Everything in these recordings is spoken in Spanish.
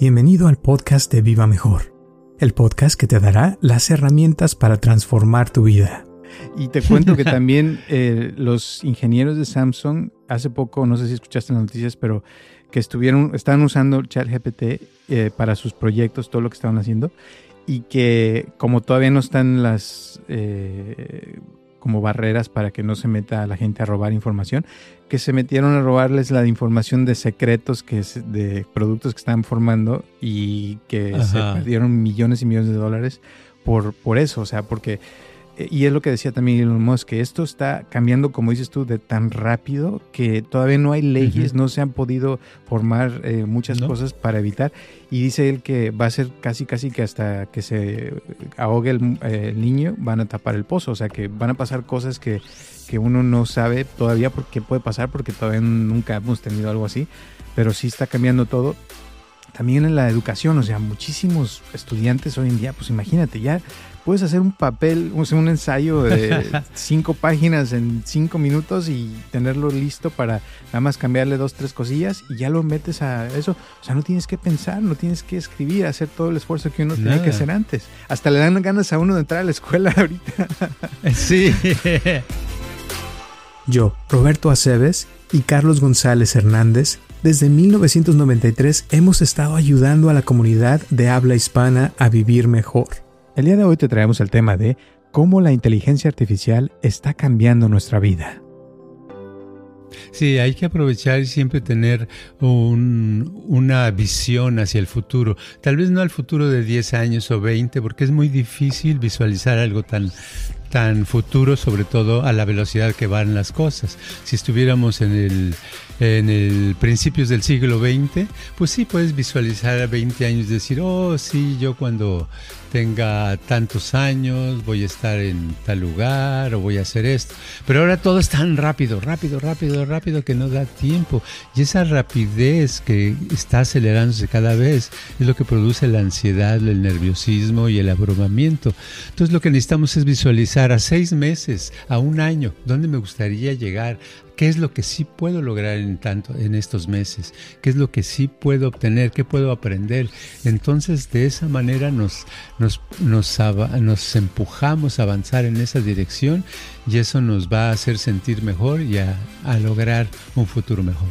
Bienvenido al podcast de Viva Mejor, el podcast que te dará las herramientas para transformar tu vida. Y te cuento que también eh, los ingenieros de Samsung, hace poco, no sé si escuchaste las noticias, pero que estuvieron, estaban usando ChatGPT eh, para sus proyectos, todo lo que estaban haciendo, y que como todavía no están las eh, como barreras para que no se meta a la gente a robar información, que se metieron a robarles la información de secretos que de productos que estaban formando y que se perdieron millones y millones de dólares por, por eso, o sea, porque y es lo que decía también Elon Musk, que esto está cambiando, como dices tú, de tan rápido que todavía no hay leyes, no se han podido formar eh, muchas cosas para evitar. Y dice él que va a ser casi, casi que hasta que se ahogue el, niño, van a tapar el pozo. O sea, que van a pasar cosas que, que uno no sabe todavía por qué puede pasar, porque todavía nunca hemos tenido algo así. Pero sí está cambiando todo también en la educación, o sea, muchísimos estudiantes hoy en día, pues imagínate, ya puedes hacer un papel, o sea, un ensayo de cinco páginas en cinco minutos y tenerlo listo para nada más cambiarle dos, tres cosillas y ya lo metes a eso. O sea, no tienes que pensar, no tienes que escribir, hacer todo el esfuerzo que uno tenía que hacer antes. Hasta le dan ganas a uno de entrar a la escuela ahorita. sí. Yo, Roberto Aceves y Carlos González Hernández, desde 1993 hemos estado ayudando a la comunidad de habla hispana a vivir mejor. El día de hoy te traemos el tema de cómo la inteligencia artificial está cambiando nuestra vida. Sí, hay que aprovechar y siempre tener una visión hacia el futuro. Tal vez no al futuro de 10 años o 20, porque es muy difícil visualizar algo tan, tan futuro, sobre todo a la velocidad que van las cosas. Si estuviéramos en el, en el principios del siglo XX, pues sí puedes visualizar a 20 años y decir, oh, sí, yo cuando tenga tantos años, voy a estar en tal lugar o voy a hacer esto. Pero ahora todo es tan rápido, rápido, rápido, rápido que no da tiempo. Y esa rapidez que está acelerándose cada vez es lo que produce la ansiedad, el nerviosismo y el abrumamiento. Entonces lo que necesitamos es visualizar a seis meses, a un año, dónde me gustaría llegar, qué es lo que sí puedo lograr en tanto en estos meses, qué es lo que sí puedo obtener, qué puedo aprender. Entonces, de esa manera nos nos nos, empujamos a avanzar en esa dirección y eso nos va a hacer sentir mejor y a, a lograr un futuro mejor.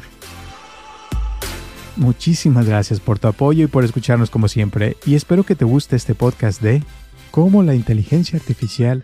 Muchísimas gracias por tu apoyo y por escucharnos como siempre y espero que te guste este podcast de cómo la inteligencia artificial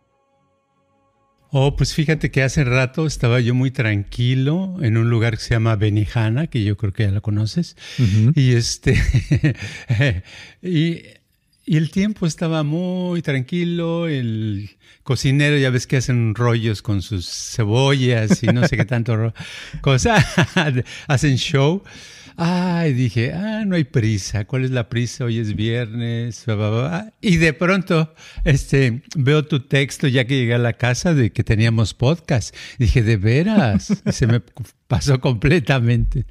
Oh, pues fíjate que hace rato estaba yo muy tranquilo en un lugar que se llama Benijana, que yo creo que ya la conoces, y este, y, y, el tiempo estaba muy tranquilo, el cocinero ya ves que hacen rollos con sus cebollas y no sé qué tanto cosa, hacen show. Ay, dije, ah, no hay prisa. ¿Cuál es la prisa? Hoy es viernes. Y de pronto, este, veo tu texto ya que llegué a la casa de que teníamos podcast. Dije, de veras. se me pasó completamente.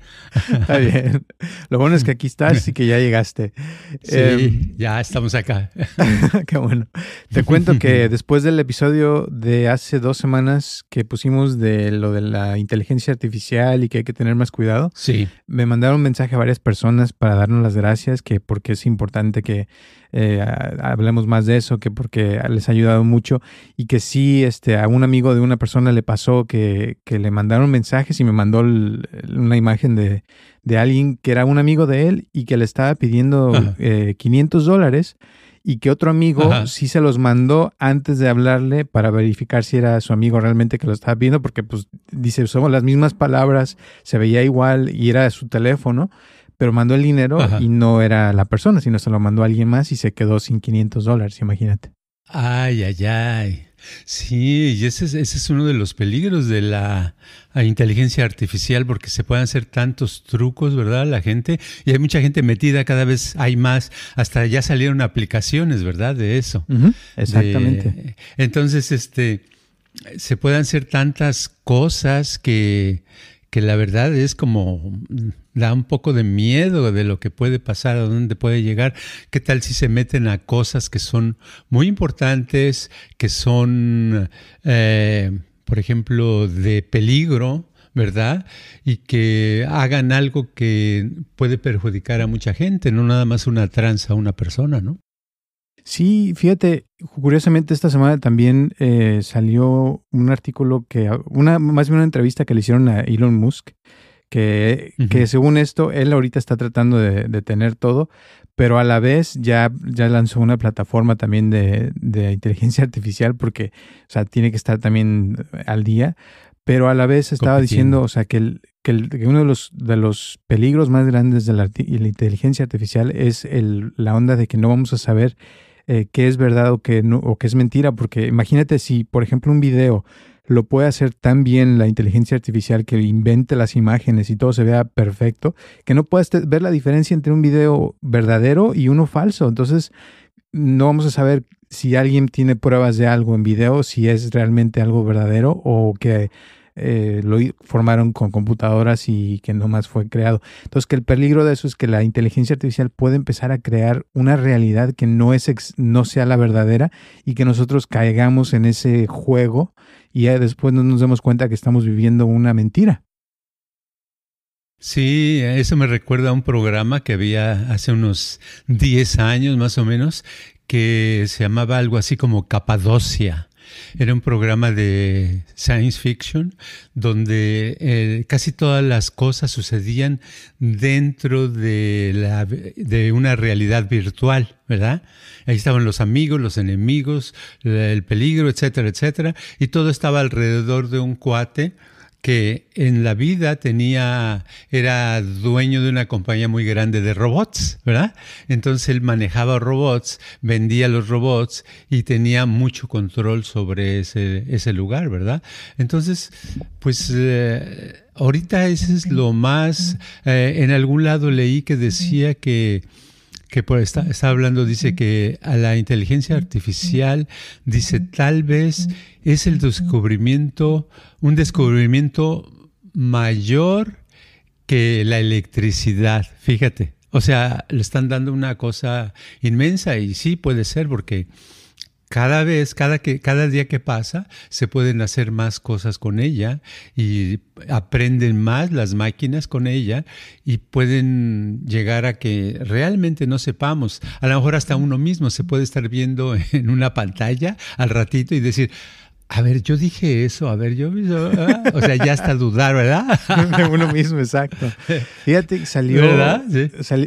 Está bien. Lo bueno es que aquí estás y que ya llegaste. Sí, em, ya estamos acá. Qué bueno. Te cuento que después del episodio de hace dos semanas que pusimos de lo de la inteligencia artificial y que hay que tener más cuidado, sí. me mandaron un mensaje a varias personas para darnos las gracias, que porque es importante que eh, hablemos más de eso, que porque les ha ayudado mucho y que sí, este, a un amigo de una persona le pasó que, que le mandaron mensajes y me mandó una imagen de, de, alguien que era un amigo de él y que le estaba pidiendo 500 eh, dólares y que otro amigo sí se los mandó antes de hablarle para verificar si era su amigo realmente que lo estaba pidiendo, porque pues dice, somos las mismas palabras, se veía igual y era su teléfono pero mandó el dinero y no era la persona, sino se lo mandó a alguien más y se quedó sin 500 dólares, imagínate. Ay, ay, ay. Sí, y ese es, ese es uno de los peligros de la inteligencia artificial, porque se pueden hacer tantos trucos, ¿verdad? La gente, y hay mucha gente metida, cada vez hay más, hasta ya salieron aplicaciones, ¿verdad? De eso. Exactamente. entonces, este, se pueden hacer tantas cosas que, que la verdad es como da un poco de miedo de lo que puede pasar, a dónde puede llegar. ¿Qué tal si se meten a cosas que son muy importantes, que son, eh, por ejemplo, de peligro? ¿verdad? Y que hagan algo que puede perjudicar a mucha gente, no nada más una tranza a una persona, ¿no? Sí, fíjate, curiosamente esta semana también eh, salió un artículo que, una, más bien una entrevista que le hicieron a Elon Musk, que, que según esto, él ahorita está tratando de, de, tener todo, pero a la vez ya, ya lanzó una plataforma también de, de, inteligencia artificial porque, o sea, tiene que estar también al día, pero a la vez estaba diciendo, o sea, que, el, que, el, que, uno de los, de los peligros más grandes de la, la inteligencia artificial es el, la onda de que no vamos a saber eh, qué es verdad o qué, no, o qué es mentira, porque imagínate si, por ejemplo, un video lo puede hacer tan bien la inteligencia artificial que invente las imágenes y todo se vea perfecto, que no puedes ver la diferencia entre un video verdadero y uno falso. Entonces, no vamos a saber si alguien tiene pruebas de algo en video, si es realmente algo verdadero o que eh, lo formaron con computadoras y que no más fue creado. Entonces, que el peligro de eso es que la inteligencia artificial puede empezar a crear una realidad que no, es no sea la verdadera y que nosotros caigamos en ese juego y ya después no nos demos cuenta que estamos viviendo una mentira. Sí, eso me recuerda a un programa que había hace unos 10 años más o menos, que se llamaba algo así como Capadocia. Era un programa de science fiction donde eh, casi todas las cosas sucedían dentro de, la, de una realidad virtual, ¿verdad? Ahí estaban los amigos, los enemigos, el peligro, etcétera, etcétera, y todo estaba alrededor de un cuate que en la vida tenía, era dueño de una compañía muy grande de robots, ¿verdad? Entonces él manejaba robots, vendía los robots y tenía mucho control sobre ese, ese lugar, ¿verdad? Entonces, pues eh, ahorita ese es lo más, eh, en algún lado leí que decía que que por está, está hablando, dice que a la inteligencia artificial, dice, tal vez es el descubrimiento, un descubrimiento mayor que la electricidad, fíjate. O sea, le están dando una cosa inmensa y sí puede ser porque cada vez, cada, que, cada día que pasa, se pueden hacer más cosas con ella y aprenden más las máquinas con ella y pueden llegar a que realmente no sepamos. A lo mejor hasta uno mismo se puede estar viendo en una pantalla al ratito y decir, a ver, yo dije eso, a ver, yo, ah", o sea, ya hasta dudar, ¿verdad? De uno mismo, exacto. Fíjate, salió,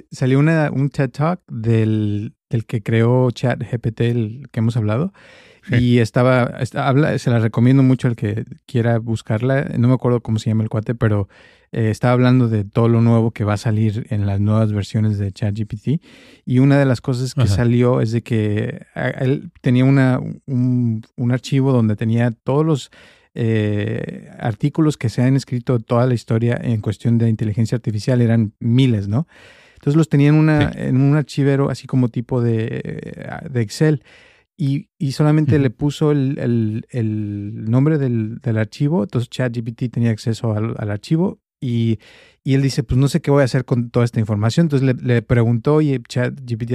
salió una, un TED Talk del el que creó ChatGPT, el que hemos hablado. Y estaba, habla, se la recomiendo mucho al que quiera buscarla. No me acuerdo cómo se llama el cuate, pero eh, estaba hablando de todo lo nuevo que va a salir en las nuevas versiones de ChatGPT. Y una de las cosas que salió es de que él tenía una, un, un archivo donde tenía todos los eh, artículos que se han escrito toda la historia en cuestión de inteligencia artificial. Eran miles, ¿no? Entonces los tenía en, una, en un archivero así como tipo de, de Excel. Y, y solamente le puso el, el, el nombre del, del, archivo. Entonces ChatGPT tenía acceso al, al archivo i y, él dice, pues no sé qué voy a hacer con toda esta información. Entonces le, le preguntó, oye, ChatGPT,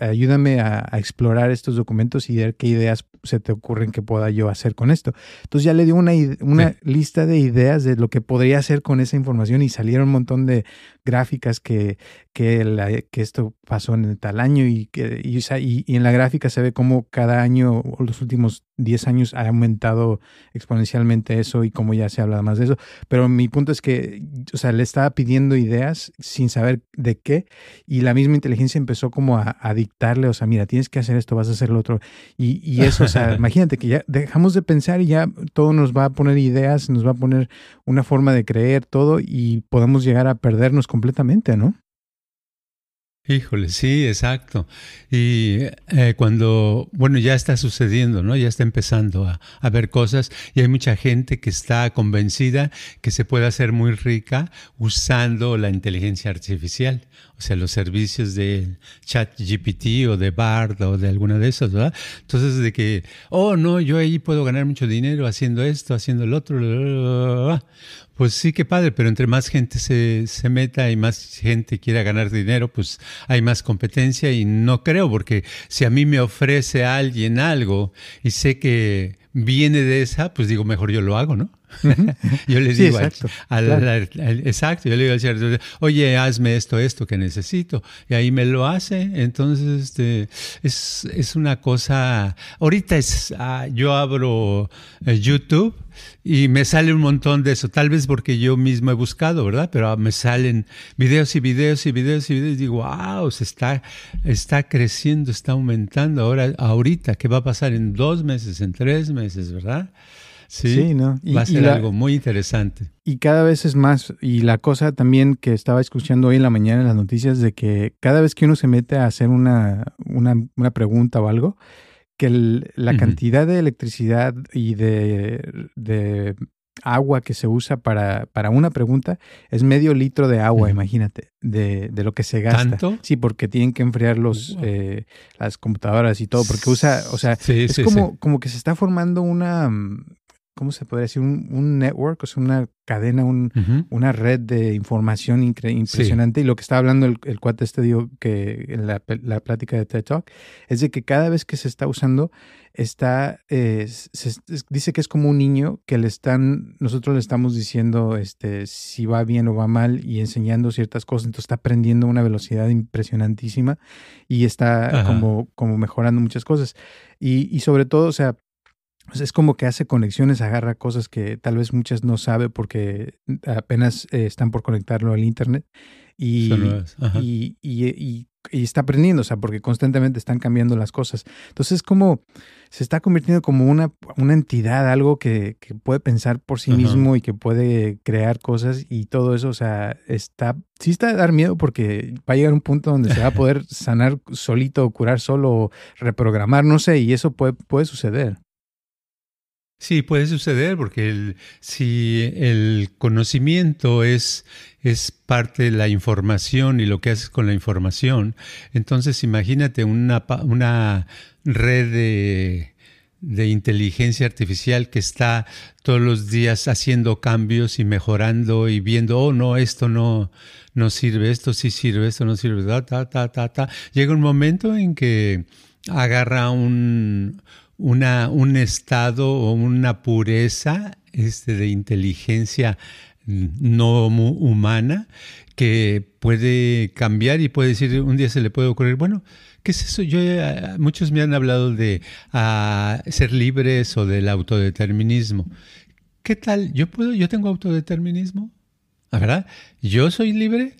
ayúdame a, a, explorar estos documentos y ver qué ideas se te ocurren que pueda yo hacer con esto. Entonces ya le dio una, una sí. lista de ideas de lo que podría hacer con esa información y salieron un montón de gráficas que, que, la, que esto pasó en tal año y, que, y, y, en la gráfica se ve cómo cada año o los últimos 10 años ha aumentado exponencialmente eso y cómo ya se habla más de eso. Pero mi punto es que, o sea, le estaba pidiendo ideas sin saber de qué y la misma inteligencia empezó como a, a dictarle, o sea, mira, tienes que hacer esto, vas a hacer lo otro. Y, y eso, o sea, imagínate que ya dejamos de pensar y ya todo nos va a poner ideas, nos va a poner una forma de creer todo y podemos llegar a perdernos completamente, ¿no? Híjole, sí, exacto. Y eh, cuando, bueno, ya está sucediendo, ¿no? Ya está empezando a, a, ver cosas y hay mucha gente que está convencida que se puede hacer muy rica usando la inteligencia artificial, o sea, los servicios de ChatGPT o de Bard o de alguna de esas, ¿verdad? Entonces, de que, oh, no, yo ahí puedo ganar mucho dinero haciendo esto, haciendo el otro, pues sí, qué padre, pero entre más gente se, se, meta y más gente quiera ganar dinero, pues hay más competencia y no creo, porque si a mí me ofrece alguien algo y sé que viene de esa, pues digo, mejor yo lo hago, ¿no? yo le digo, exacto, al, exacto, yo le digo al cierto, oye, hazme esto, esto que necesito, y ahí me lo hace, entonces este, es, es una cosa, ahorita es, ah, yo abro eh, YouTube y me sale un montón de eso, tal vez porque yo mismo he buscado, ¿verdad? Pero me salen videos y videos y videos y videos y digo, wow, se está, está creciendo, está aumentando. Ahora, ahorita, ¿qué va a pasar en dos meses, en tres meses, verdad? Sí, ¿no? va a ser algo muy interesante. Y cada vez es más. Y la cosa también que estaba escuchando hoy en la mañana en las noticias de que cada vez que uno se mete a hacer una, una, una pregunta o algo, que la cantidad de electricidad y de, de, agua que se usa para, para, una pregunta es medio litro de agua, imagínate, de, de, lo que se gasta. ¿Tanto? Sí, porque tienen que enfriar los, eh, las computadoras y todo, porque usa, o sea, es como, como que se está formando una, ¿cómo se podría decir? Un, network, o sea, una cadena, un, una red de información impresionante. Y lo que está hablando el, el, cuate este, digo, que en la, la, plática de TED Talk, es de que cada vez que se está usando, está, eh, se, dice que es como un niño que le están, nosotros le estamos diciendo este, si va bien o va mal y enseñando ciertas cosas, entonces está aprendiendo a una velocidad impresionantísima y está como, como mejorando muchas cosas. Y, y sobre todo, o sea, es como que hace conexiones, agarra cosas que tal vez muchas no sabe porque apenas eh, están por conectarlo al Internet. Y, y, y, y, está aprendiendo, o sea, porque constantemente están cambiando las cosas. Entonces, como se está convirtiendo como una, una entidad, algo que, que puede pensar por sí mismo y que puede crear cosas y todo eso, o sea, está, sí está a dar miedo porque va a llegar un punto donde se va a poder sanar solito, curar solo, reprogramar, no sé, y eso puede, puede suceder. Sí, puede suceder porque si el conocimiento es, es parte de la información y lo que haces con la información, entonces imagínate una, una red de, de inteligencia artificial que está todos los días haciendo cambios y mejorando y viendo, oh no, esto no, no sirve, esto sí sirve, esto no sirve, ta, ta, ta, ta, ta. Llega un momento en que agarra un, una, un estado o una pureza este, de inteligencia no humana que puede cambiar y puede decir, un día se le puede ocurrir, bueno, ¿qué es eso? Yo, muchos me han hablado de ah, ser libres o del autodeterminismo. ¿Qué tal? ¿Yo, puedo, yo tengo autodeterminismo? ¿Verdad? ¿Yo soy libre?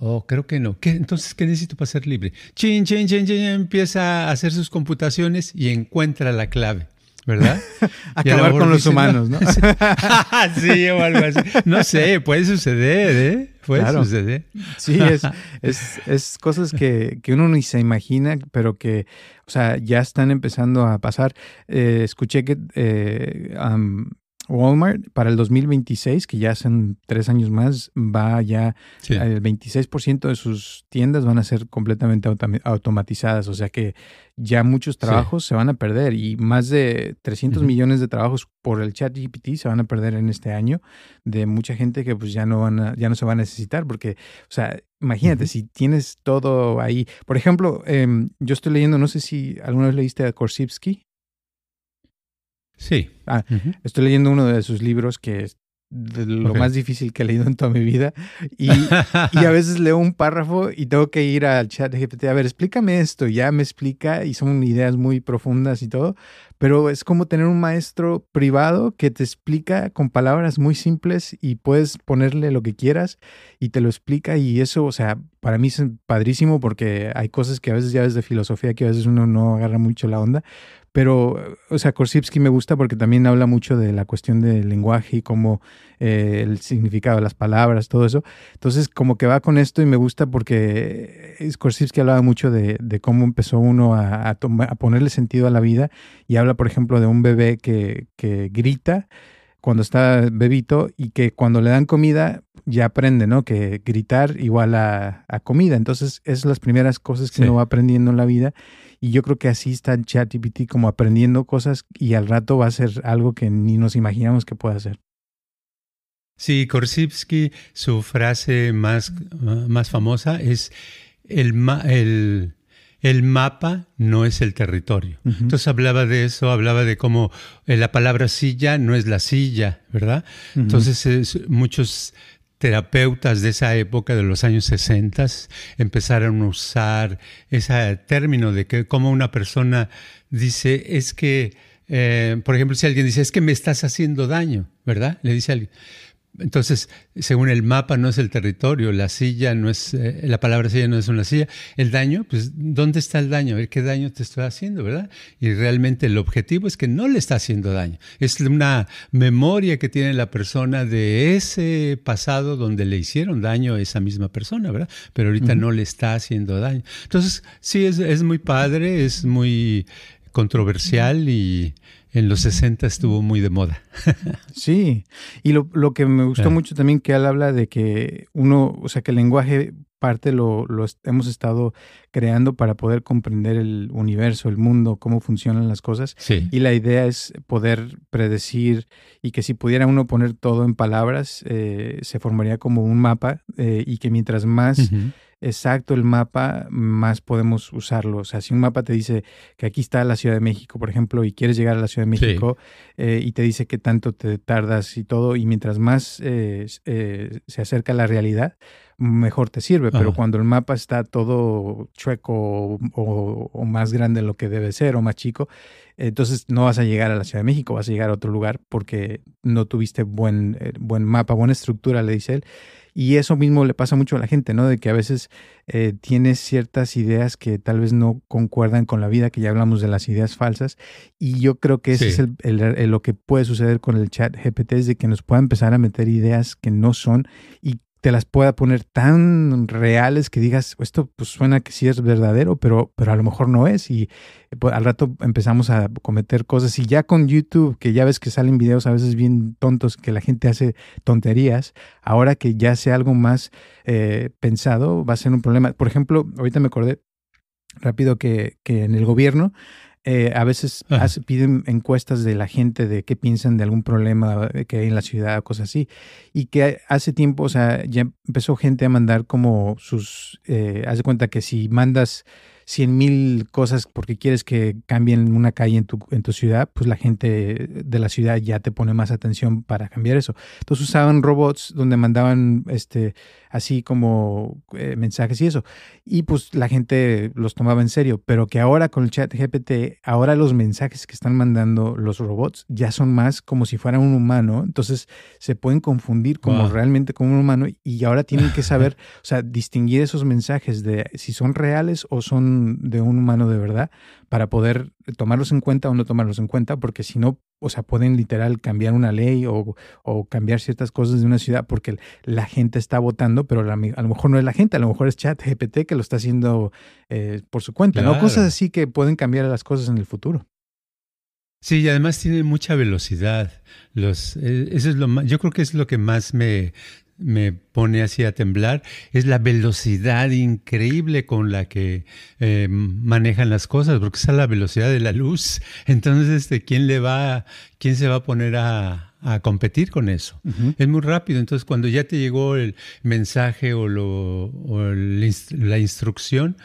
Oh, creo que no. ¿Qué, entonces, ¿qué necesito para ser libre? Chin, chin, chin, chin, empieza a hacer sus computaciones y encuentra la clave. ¿Verdad? Acabar con los humanos, ¿no? sí, o algo así. No sé, puede suceder, ¿eh? Puede suceder. Sí, es, es, es cosas que, que, uno ni se imagina, pero que, o sea, ya están empezando a pasar. Eh, escuché que eh, Walmart para el 2026, que ya son tres años más, va ya el 26% de sus tiendas van a ser completamente automatizadas, o sea que ya muchos trabajos se van a perder y más de 300 millones de trabajos por el chat GPT se van a perder en este año de mucha gente que pues ya no van a, ya no se va a necesitar porque, o sea, imagínate si tienes todo ahí. Por ejemplo, em, yo estoy leyendo, no sé si alguna vez leíste a Korsivsky. Sí. Ah, estoy leyendo uno de sus libros que es lo más difícil que he leído en toda mi vida. Y, y, a veces leo un párrafo y tengo que ir al chat de GPT, a ver, explícame esto. Ya me explica y son ideas muy profundas y todo. Pero es como tener un maestro privado que te explica con palabras muy simples y puedes ponerle lo que quieras y te lo explica. Y eso, o sea, para mí es padrísimo porque hay cosas que a veces ya ves de filosofía que a veces uno no agarra mucho la onda, pero, o sea, Korsivsky me gusta porque también habla mucho de la cuestión del lenguaje y cómo eh, el significado de las palabras, todo eso. Entonces, como que va con esto y me gusta porque Korsivsky hablaba mucho de, cómo empezó uno a, a, ponerle sentido a la vida y habla, por ejemplo, de un bebé que, que grita cuando está bebito y que cuando le dan comida ya aprende, ¿no? Que gritar igual a, comida. Entonces, son las primeras cosas que uno va aprendiendo en la vida. Y yo creo que así está ChatGPT como aprendiendo cosas y al rato va a ser algo que ni nos imaginamos que pueda hacer. Sí, Korsivsky, su frase más, más famosa es el, el el mapa no es el territorio. Entonces hablaba de eso, hablaba de cómo eh, la palabra silla no es la silla, ¿verdad? Entonces muchos terapeutas de esa época, de los años 60, empezaron a usar ese término de que como una persona dice, es que, eh, por ejemplo, si alguien dice, es que me estás haciendo daño, ¿verdad? Le dice alguien, entonces, según el mapa no es el territorio, la silla no es, eh, la palabra silla no es una silla. El daño, pues, ¿dónde está el daño? A ver qué daño te estoy haciendo, ¿verdad? Y realmente el objetivo es que no le está haciendo daño. Es una memoria que tiene la persona de ese pasado donde le hicieron daño a esa misma persona, ¿verdad? Pero ahorita no le está haciendo daño. Entonces, sí, es, es muy padre, es muy controversial y en los 60 estuvo muy de moda. sí, y lo, que me gustó mucho también que él habla de que uno, o sea, que el lenguaje parte lo, lo hemos estado creando para poder comprender el universo, el mundo, cómo funcionan las cosas. Sí. Y la idea es poder predecir y que si pudiera uno poner todo en palabras, eh, se formaría como un mapa eh, y que mientras más exacto el mapa, más podemos usarlo. O sea, si un mapa te dice que aquí está la Ciudad de México, por ejemplo, y quieres llegar a la Ciudad de México eh, y te dice que tanto te tardas y todo, y mientras más eh, eh, se acerca a la realidad, mejor te sirve. Pero cuando el mapa está todo chueco o, más grande de lo que debe ser o más chico, entonces no vas a llegar a la Ciudad de México, vas a llegar a otro lugar porque no tuviste buen, buen mapa, buena estructura, le dice él. Y eso mismo le pasa mucho a la gente, ¿no? De que a veces eh, tienes ciertas ideas que tal vez no concuerdan con la vida, que ya hablamos de las ideas falsas. Y yo creo que ese es el, lo que puede suceder con el chat GPT, es de que nos pueda empezar a meter ideas que no son y te las pueda poner tan reales que digas, esto pues suena que sí es verdadero, pero, pero a lo mejor no es. Y pues, al rato empezamos a cometer cosas. Y ya con YouTube, que ya ves que salen videos a veces bien tontos, que la gente hace tonterías, ahora que ya sea algo más eh, pensado, va a ser un problema. Por ejemplo, ahorita me acordé rápido que, que en el gobierno eh, a veces piden encuestas de la gente de qué piensan de algún problema que hay en la ciudad, cosas así. Y que hace tiempo, o sea, ya empezó gente a mandar como sus, eh, haz de cuenta que si mandas cien mil cosas porque quieres que cambien una calle en tu, en tu ciudad, pues la gente de la ciudad ya te pone más atención para cambiar eso. Entonces usaban robots donde mandaban este así como eh, mensajes y eso. Y pues la gente los tomaba en serio, pero que ahora con el chat GPT, ahora los mensajes que están mandando los robots ya son más como si fueran un humano, entonces se pueden confundir como realmente como un humano y ahora tienen que saber, o sea, distinguir esos mensajes de si son reales o son de un humano de verdad para poder tomarlos en cuenta o no tomarlos en cuenta, porque si no, o sea, pueden literal cambiar una ley o, cambiar ciertas cosas de una ciudad porque la gente está votando, pero a lo mejor no es la gente, a lo mejor es chat GPT que lo está haciendo eh, por su cuenta, ¿no? Cosas así que pueden cambiar las cosas en el futuro. Sí, y además tiene mucha velocidad. Los, eh, eso es lo más, yo creo que es lo que más me me pone así a temblar es la velocidad increíble con la que eh, manejan las cosas, porque es a la velocidad de la luz. Entonces, este, ¿quién le va, quién se va a poner a, competir con eso? Es muy rápido. Entonces, cuando ya te llegó el mensaje o, lo, o la instrucción,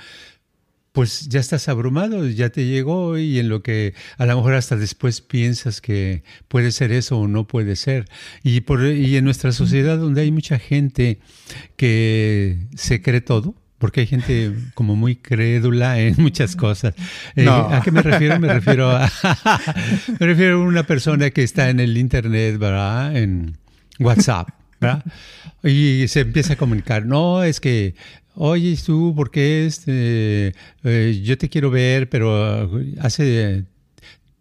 pues ya estás abrumado, ya te llegó y en lo que a lo mejor hasta después piensas que puede ser eso o no puede ser. Y, por, y en nuestra sociedad donde hay mucha gente que se cree todo, porque hay gente como muy crédula en muchas cosas. Eh, ¿A qué me refiero? Me refiero a, me refiero a una persona que está en el internet, ¿verdad? En WhatsApp. ¿verdad? Y se empieza a comunicar, no, es que oye, tú, ¿por qué este, eh, yo te quiero ver, pero hace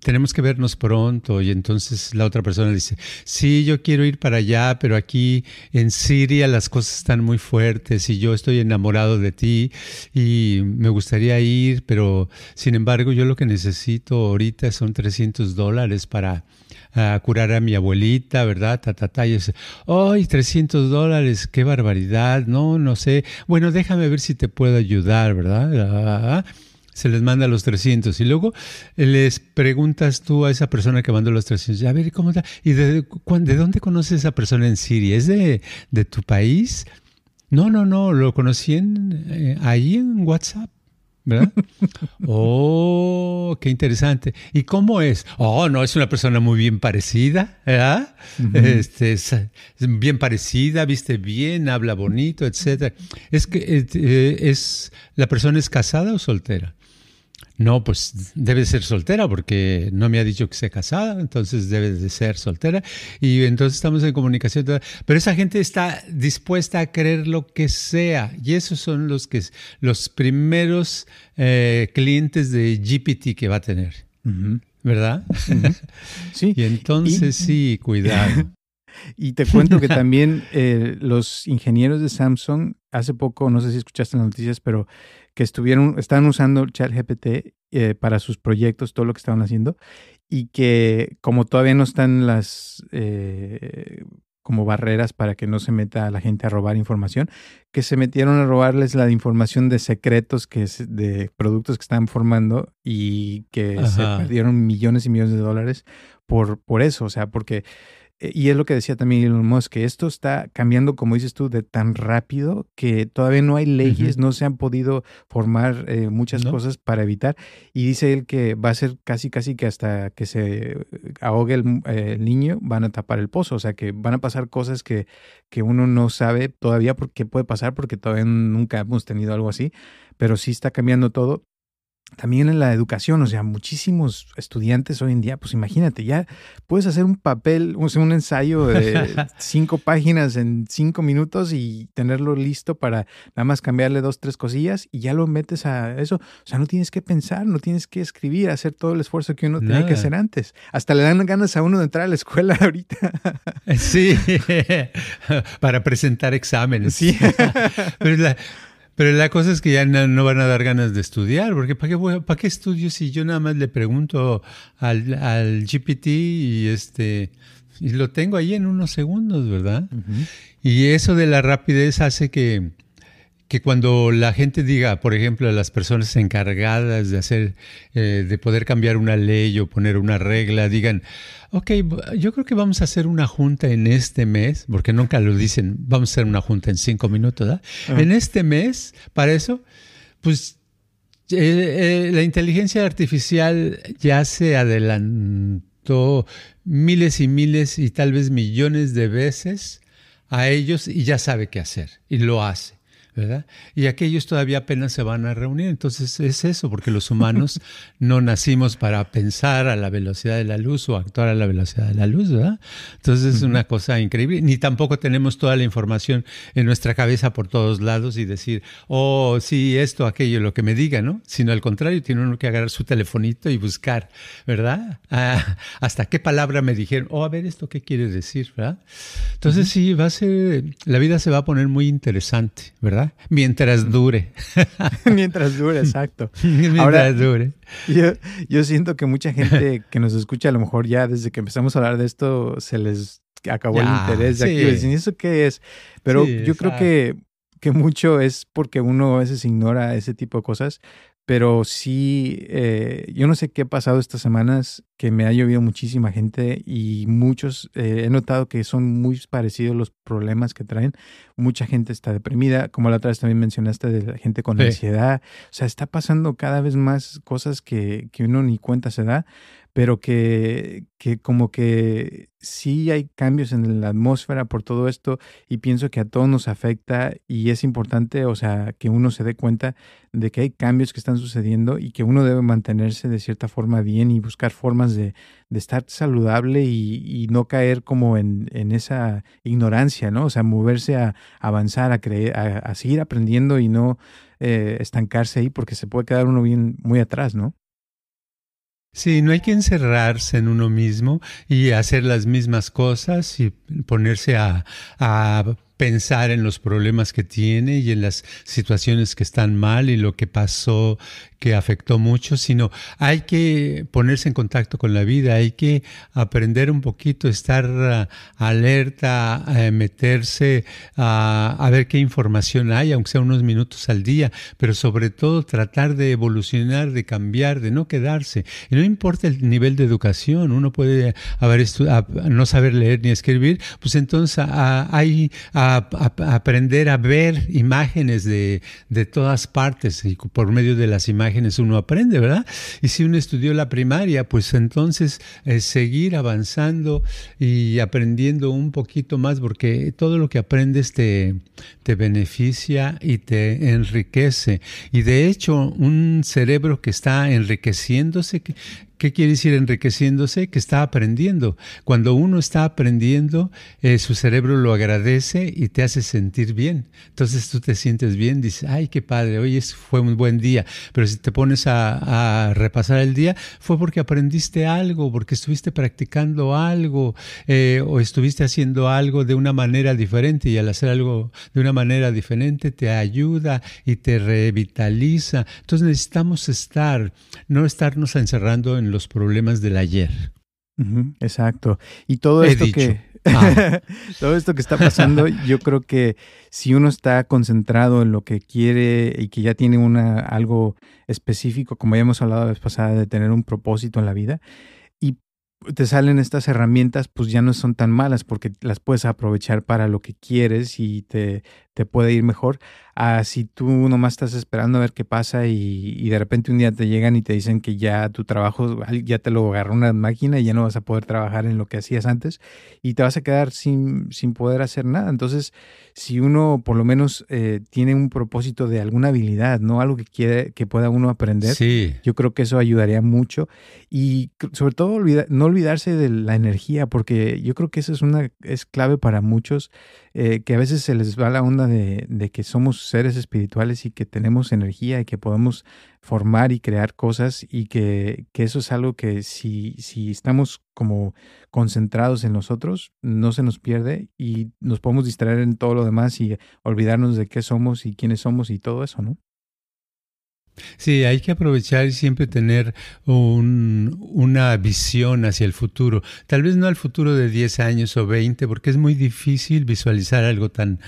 tenemos que vernos pronto. Y entonces la otra persona dice, sí, yo quiero ir para allá, pero aquí en Siria las cosas están muy fuertes y yo estoy enamorado de ti y me gustaría ir, pero sin embargo yo lo que necesito ahorita son 300 dólares para curar a mi abuelita, ¿verdad? Ta. Y dice, ¡ay, 300 dólares! ¡Qué barbaridad! No, no sé. Bueno, déjame ver si te puedo ayudar, ¿verdad? Ah, se les manda los 300 y luego les preguntas tú a esa persona que mandó los 300, a ver, ¿cómo está? ¿Y de, de dónde conoces a esa persona en Siria? ¿Es de, de tu país? No, no, no, lo conocí en, eh, ahí en WhatsApp. ¿Verdad? oh, qué interesante. ¿Y cómo es? Oh, no, es una persona muy bien parecida, ¿verdad? este, es, bien parecida, viste bien, habla bonito, etc. Es que eh, es, la persona es casada o soltera. No, pues debe ser soltera porque no me ha dicho que sea casada, entonces debe de ser soltera. Y entonces estamos en comunicación. Pero esa gente está dispuesta a creer lo que sea. Y esos son los, que, los primeros eh, clientes de GPT que va a tener. ¿Verdad? Sí. y entonces sí, cuidado. Y te cuento que también eh, los ingenieros de Samsung, hace poco, no sé si escuchaste las noticias, pero que estuvieron, están usando ChatGPT eh, para sus proyectos, todo lo que estaban haciendo, y que como todavía no están las eh, como barreras para que no se meta la gente a robar información, que se metieron a robarles la información de secretos que de productos que están formando y que se perdieron millones y millones de dólares por, por eso, o sea, porque y es lo que decía también Elon Musk, que esto está cambiando, como dices tú, de tan rápido que todavía no hay leyes, no se han podido formar eh, muchas cosas para evitar. Y dice él que va a ser casi, casi que hasta que se ahogue el, el, niño, van a tapar el pozo. O sea, que van a pasar cosas que, que uno no sabe todavía por qué puede pasar, porque todavía nunca hemos tenido algo así. Pero sí está cambiando todo también en la educación, o sea, muchísimos estudiantes hoy en día, pues imagínate, ya puedes hacer un papel, o sea, un ensayo de cinco páginas en cinco minutos y tenerlo listo para nada más cambiarle dos, tres cosillas y ya lo metes a eso. O sea, no tienes que pensar, no tienes que escribir, hacer todo el esfuerzo que uno tenía que hacer antes. Hasta le dan ganas a uno de entrar a la escuela ahorita. Sí, para presentar exámenes. Sí. Pero la, pero la cosa es que ya no, van a dar ganas de estudiar, porque ¿para qué, ¿para qué estudio si yo nada más le pregunto al, al GPT y este y lo tengo ahí en unos segundos, ¿verdad? Y eso de la rapidez hace que, que cuando la gente diga, por ejemplo, a las personas encargadas de hacer, eh, de poder cambiar una ley o poner una regla, digan, ok, yo creo que vamos a hacer una junta en este mes, porque nunca lo dicen, vamos a hacer una junta en cinco minutos, ¿verdad? En este mes, para eso, pues eh, eh, la inteligencia artificial ya se adelantó miles y miles y tal vez millones de veces a ellos y ya sabe qué hacer y lo hace. Y aquellos todavía apenas se van a reunir. Entonces es eso, porque los humanos no nacimos para pensar a la velocidad de la luz o actuar a la velocidad de la luz, ¿verdad? Entonces es una cosa increíble. Ni tampoco tenemos toda la información en nuestra cabeza por todos lados y decir, oh, sí, esto, aquello, lo que me diga, ¿no? Sino al contrario, tiene uno que agarrar su telefonito y buscar, ¿verdad? Ah, hasta qué palabra me dijeron, oh, a ver, esto qué quiere decir, ¿verdad? Entonces sí, va a ser, la vida se va a poner muy interesante, ¿verdad? Mientras dure. Mientras dure, exacto. Mientras Ahora, dure. Yo, siento que mucha gente que nos escucha, a lo mejor ya desde que empezamos a hablar de esto, se les acabó el interés de aquí. Dicen, ¿eso qué es? Pero yo creo que, que mucho es porque uno a veces ignora ese tipo de cosas pero sí, eh, yo no sé qué ha pasado estas semanas, que me ha llovido muchísima gente y muchos, eh, he notado que son muy parecidos los problemas que traen. Mucha gente está deprimida, como la otra vez también mencionaste de la gente con ansiedad. O sea, está pasando cada vez más cosas que, que uno ni cuenta se da, pero que, que como que sí hay cambios en la atmósfera por todo esto y pienso que a todos nos afecta y es importante, o sea, que uno se dé cuenta de que hay cambios que están sucediendo y que uno debe mantenerse de cierta forma bien y buscar formas formas de, estar saludable y, no caer como en, esa ignorancia, ¿no? O sea, moverse a, avanzar, a, creer, a, seguir aprendiendo y no eh, estancarse ahí porque se puede quedar uno bien muy atrás, ¿no? Sí, no hay que encerrarse en uno mismo y hacer las mismas cosas y ponerse a, a pensar en los problemas que tiene y en las situaciones que están mal y lo que pasó que afectó mucho, sino hay que ponerse en contacto con la vida, hay que aprender un poquito, estar uh, alerta, meterse a, ver qué información hay, aunque sea unos minutos al día, pero sobre todo tratar de evolucionar, de cambiar, de no quedarse. Y no importa el nivel de educación, uno puede no saber leer ni escribir, pues entonces hay aprender a ver imágenes de, de todas partes y por medio de las imágenes uno aprende, ¿verdad? Y si uno estudió la primaria, pues entonces eh, seguir avanzando y aprendiendo un poquito más, porque todo lo que aprendes te, te beneficia y te enriquece. Y de hecho, un cerebro que está enriqueciéndose, ¿Qué quiere decir enriqueciéndose? Que está aprendiendo. Cuando uno está aprendiendo, eh, su cerebro lo agradece y te hace sentir bien. Entonces tú te sientes bien, dices, ay, qué padre, hoy fue un buen día. Pero si te pones a, repasar el día, fue porque aprendiste algo, porque estuviste practicando algo eh, o estuviste haciendo algo de una manera diferente y al hacer algo de una manera diferente te ayuda y te revitaliza. Entonces necesitamos estar, no estarnos encerrando en los problemas del ayer. exacto. Y todo esto que ah. todo esto que está pasando, yo creo que si uno está concentrado en lo que quiere y que ya tiene una algo específico, como ya hemos hablado la vez pasada de tener un propósito en la vida, y te salen estas herramientas, pues ya no son tan malas porque las puedes aprovechar para lo que quieres y te, te puede ir mejor a si tú nomás estás esperando a ver qué pasa y, de repente un día te llegan y te dicen que ya tu trabajo ya te lo agarró una máquina y ya no vas a poder trabajar en lo que hacías antes y te vas a quedar sin, sin poder hacer nada. Entonces, si uno por lo menos eh, tiene un propósito de alguna habilidad, ¿no? Algo que quiere, que pueda uno aprender, yo creo que eso ayudaría mucho. Y sobre todo no olvidarse de la energía, porque yo creo que eso es una, es clave para muchos, eh, que a veces se les va la onda de, que somos seres espirituales y que tenemos energía y que podemos formar y crear cosas y que, eso es algo que si, si estamos como concentrados en nosotros, no se nos pierde y nos podemos distraer en todo lo demás y olvidarnos de qué somos y quiénes somos y todo eso, ¿no? Sí, hay que aprovechar y siempre tener una visión hacia el futuro. Tal vez no al futuro de 10 años o 20, porque es muy difícil visualizar algo tan,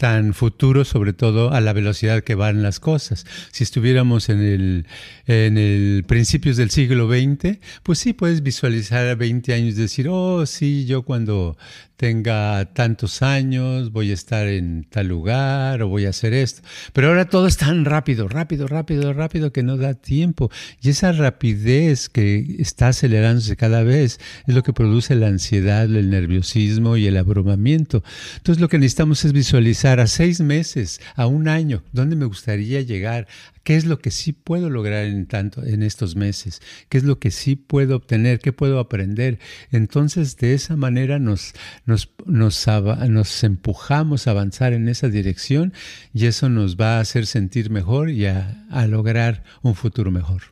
tan futuro, sobre todo a la velocidad que van las cosas. Si estuviéramos en el, en el principios del siglo XX, pues sí puedes visualizar a 20 años, decir, oh, sí, yo cuando tenga tantos años, voy a estar en tal lugar o voy a hacer esto. Pero ahora todo es tan rápido, rápido, rápido, rápido que no da tiempo. Y esa rapidez que está acelerándose cada vez es lo que produce la ansiedad, el nerviosismo y el abrumamiento. Entonces lo que necesitamos es visualizar a seis meses, a un año, dónde me gustaría llegar, ¿Qué es lo que sí puedo lograr en, tanto, en estos meses? ¿Qué es lo que sí puedo obtener? ¿Qué puedo aprender? Entonces, de esa manera nos, nos, nos, nos empujamos a avanzar en esa dirección y eso nos va a hacer sentir mejor y a, a lograr un futuro mejor.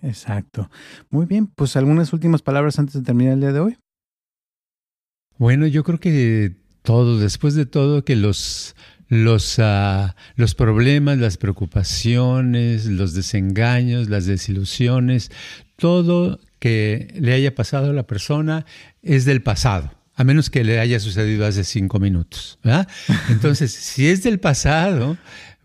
Exacto. Muy bien, pues algunas últimas palabras antes de terminar el día de hoy. Bueno, yo creo que todo, después de todo, que los los, uh, los problemas, las preocupaciones, los desengaños, las desilusiones, todo que le haya pasado a la persona es del pasado, a menos que le haya sucedido hace cinco minutos. Entonces, si es del pasado,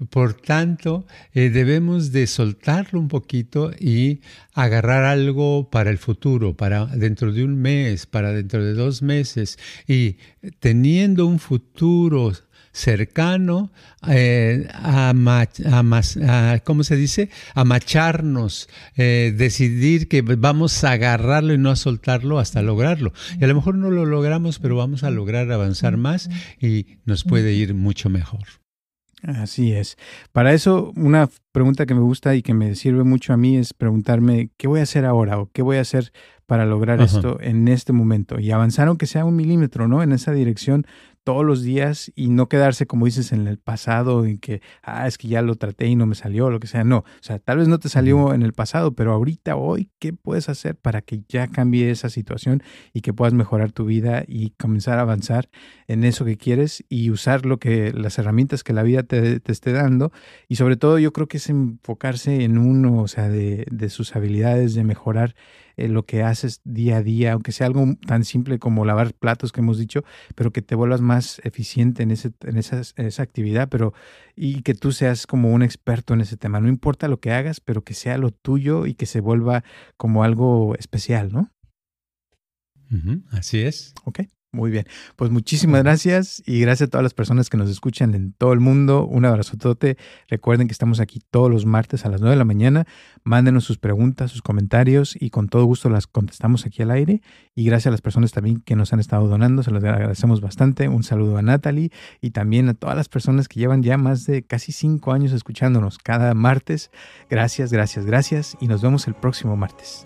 por tanto, eh, debemos de soltarlo un poquito y agarrar algo para el futuro, para dentro de un mes, para dentro de dos meses. Y teniendo un futuro cercano eh, a, a, ¿cómo se dice? A macharnos, eh, decidir que vamos a agarrarlo y no a soltarlo hasta lograrlo. Y a lo mejor no lo logramos, pero vamos a lograr avanzar más y nos puede ir mucho mejor. Así es. Para eso, una pregunta que me gusta y que me sirve mucho a mí es preguntarme qué voy a hacer ahora o qué voy a hacer para lograr esto en este momento y avanzar aunque sea un milímetro, ¿no? En esa dirección todos los días y no quedarse, como dices, en el pasado, en que, ah, es que ya lo traté y no me salió, lo que sea. No, o sea, tal vez no te salió en el pasado, pero ahorita, hoy, ¿qué puedes hacer para que ya cambie esa situación y que puedas mejorar tu vida y comenzar a avanzar en eso que quieres y usar lo que, las herramientas que la vida te, te esté dando? Y sobre todo, yo creo que es enfocarse en uno, o sea, de, de sus habilidades, de mejorar eh, lo que haces día a día, aunque sea algo tan simple como lavar platos que hemos dicho, pero que te vuelvas más eficiente en, ese, en esa, esa actividad, pero y que tú seas como un experto en ese tema. No importa lo que hagas, pero que sea lo tuyo y que se vuelva como algo especial, ¿no? así es. Ok. Muy bien, pues muchísimas gracias y gracias a todas las personas que nos escuchan en todo el mundo. Un abrazotote. Recuerden que estamos aquí todos los martes a las 9 de la mañana. Mándenos sus preguntas, sus comentarios y con todo gusto las contestamos aquí al aire. Y gracias a las personas también que nos han estado donando, se los agradecemos bastante. Un saludo a Natalie y también a todas las personas que llevan ya más de casi cinco años escuchándonos cada martes. Gracias, gracias, gracias y nos vemos el próximo martes.